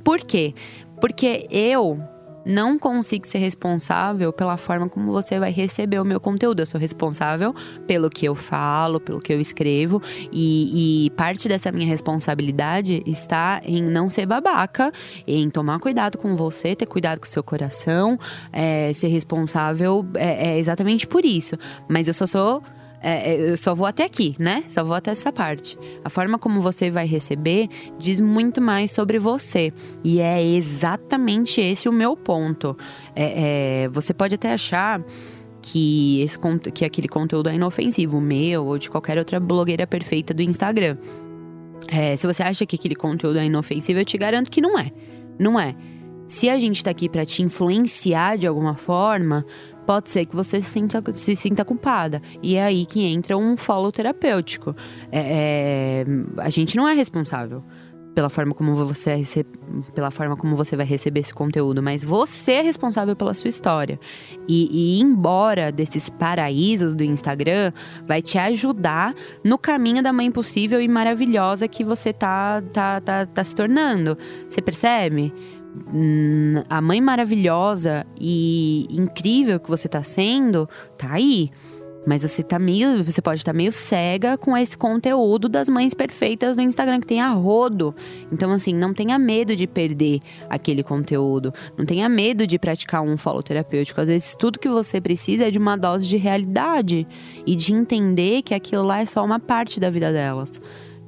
Por quê? Porque eu não consigo ser responsável pela forma como você vai receber o meu conteúdo. Eu sou responsável pelo que eu falo, pelo que eu escrevo, e, e, parte dessa minha responsabilidade está em não ser babaca, em tomar cuidado com você, ter cuidado com o seu coração, é, ser responsável é, é exatamente por isso. Mas eu só sou é, é, eu só vou até aqui, né? Só vou até essa parte. A forma como você vai receber diz muito mais sobre você. E é exatamente esse o meu ponto. É, é, você pode até achar que, esse, que aquele conteúdo é inofensivo, meu ou de qualquer outra blogueira perfeita do Instagram. É, se você acha que aquele conteúdo é inofensivo, eu te garanto que não é. Não é. Se a gente tá aqui para te influenciar de alguma forma, pode ser que você se sinta, se sinta culpada. E é aí que entra um follow terapêutico. É, é, a gente não é responsável pela forma como você recebe, pela forma como você vai receber esse conteúdo, mas você é responsável pela sua história. E, e embora desses paraísos do Instagram, vai te ajudar no caminho da mãe possível e maravilhosa que você tá, tá, tá, tá se tornando. Você percebe? A mãe maravilhosa e incrível que você tá sendo, tá aí. Mas você tá meio, você pode estar tá meio cega com esse conteúdo das mães perfeitas no Instagram que tem a rodo. Então assim, não tenha medo de perder aquele conteúdo, não tenha medo de praticar um follow terapêutico. Às vezes tudo que você precisa é de uma dose de realidade e de entender que aquilo lá é só uma parte da vida delas.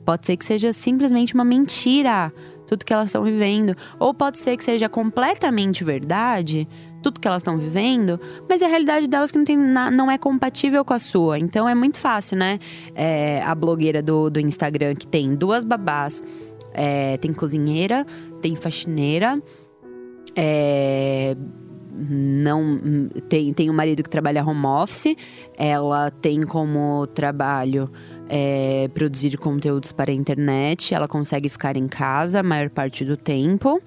Pode ser que seja simplesmente uma mentira tudo que elas estão vivendo. Ou pode ser que seja completamente verdade, tudo que elas estão vivendo, mas é a realidade delas que não, tem não é compatível com a sua. Então é muito fácil, né? É, a blogueira do, do Instagram que tem duas babás, é, tem cozinheira, tem faxineira, é, não tem, tem um marido que trabalha home office, ela tem como trabalho é, produzir conteúdos para a internet. Ela consegue ficar em casa a maior parte do tempo.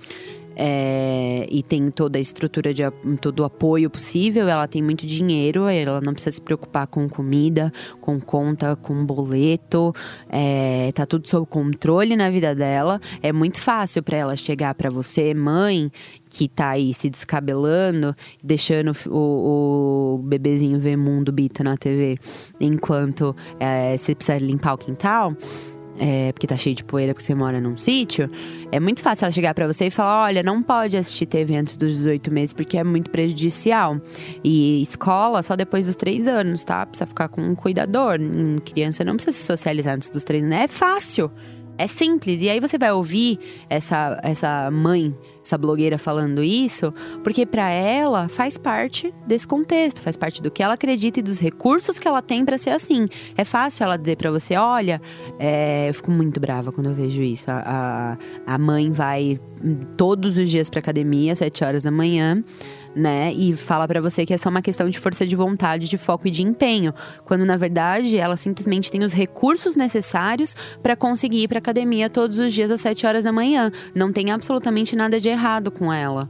É, e tem toda a estrutura de todo o apoio possível. Ela tem muito dinheiro, ela não precisa se preocupar com comida, com conta, com boleto. É, tá tudo sob controle na vida dela. É muito fácil para ela chegar para você, mãe, que tá aí se descabelando, deixando o, o bebezinho ver mundo bita na TV, enquanto é, você precisa limpar o quintal é, porque tá cheio de poeira porque você mora num sítio, é muito fácil ela chegar para você e falar: olha, não pode assistir TV antes dos 18 meses porque é muito prejudicial. E escola só depois dos 3 anos, tá? Precisa ficar com um cuidador. Criança não precisa se socializar antes dos 3 anos. É fácil. É simples. E aí você vai ouvir essa, essa mãe, essa blogueira falando isso, porque para ela faz parte desse contexto, faz parte do que ela acredita e dos recursos que ela tem para ser assim. É fácil ela dizer para você: olha, é, eu fico muito brava quando eu vejo isso. A, a, a mãe vai todos os dias pra academia, às 7 horas da manhã né? E fala para você que é só uma questão de força de vontade, de foco e de empenho, quando na verdade ela simplesmente tem os recursos necessários para conseguir ir para academia todos os dias às 7 horas da manhã. Não tem absolutamente nada de errado com ela.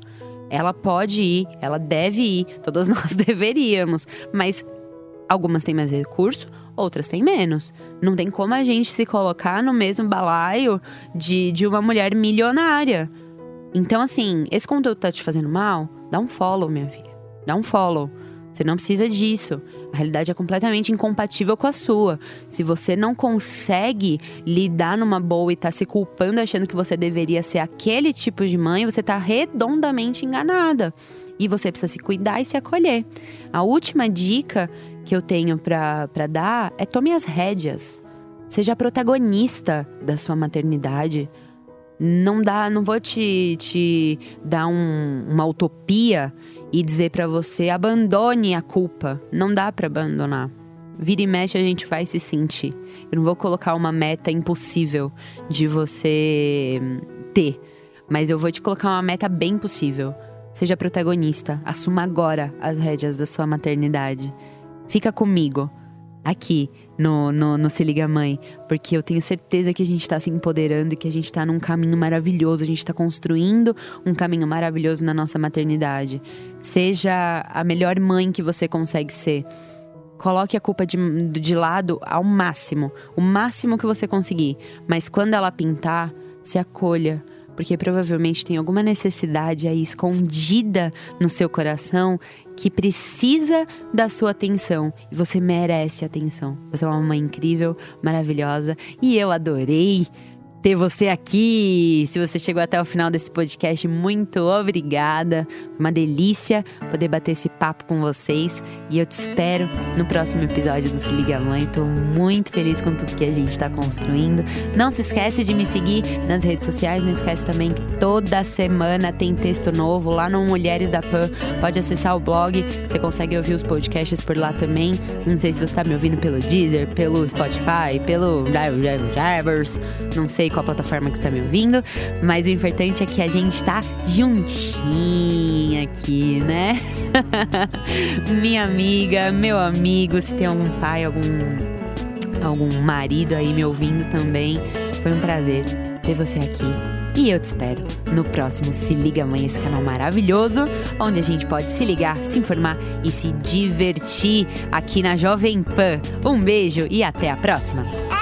Ela pode ir, ela deve ir, todas [laughs] nós deveríamos, mas algumas têm mais recurso, outras têm menos. Não tem como a gente se colocar no mesmo balaio de, de uma mulher milionária. Então, assim, esse conteúdo tá te fazendo mal? Dá um follow, minha filha. Dá um follow. Você não precisa disso. A realidade é completamente incompatível com a sua. Se você não consegue lidar numa boa e tá se culpando achando que você deveria ser aquele tipo de mãe, você tá redondamente enganada. E você precisa se cuidar e se acolher. A última dica que eu tenho para dar é tome as rédeas. Seja protagonista da sua maternidade. Não dá, não vou te, te dar um, uma utopia e dizer para você abandone a culpa. Não dá para abandonar. Vira e mexe a gente vai se sentir. Eu não vou colocar uma meta impossível de você ter, mas eu vou te colocar uma meta bem possível. Seja protagonista, assuma agora as rédeas da sua maternidade. Fica comigo aqui no, no, no Se Liga Mãe, porque eu tenho certeza que a gente está se empoderando e que a gente está num caminho maravilhoso, a gente está construindo um caminho maravilhoso na nossa maternidade. Seja a melhor mãe que você consegue ser. Coloque a culpa de, de lado ao máximo, o máximo que você conseguir. Mas quando ela pintar, se acolha porque provavelmente tem alguma necessidade aí escondida no seu coração que precisa da sua atenção e você merece atenção. Você é uma mãe incrível, maravilhosa e eu adorei ter você aqui. Se você chegou até o final desse podcast, muito obrigada. Uma delícia poder bater esse papo com vocês. E eu te espero no próximo episódio do Se Liga Mãe. Estou muito feliz com tudo que a gente está construindo. Não se esquece de me seguir nas redes sociais. Não esquece também que toda semana tem texto novo lá no Mulheres da Pan. Pode acessar o blog. Você consegue ouvir os podcasts por lá também. Não sei se você está me ouvindo pelo Deezer, pelo Spotify, pelo Drivers. Não sei qual plataforma que está me ouvindo, mas o importante é que a gente está juntinho aqui, né? [laughs] Minha amiga, meu amigo, se tem algum pai, algum algum marido aí me ouvindo também, foi um prazer ter você aqui. E eu te espero no próximo Se Liga Mãe, esse canal maravilhoso, onde a gente pode se ligar, se informar e se divertir aqui na Jovem Pan. Um beijo e até a próxima!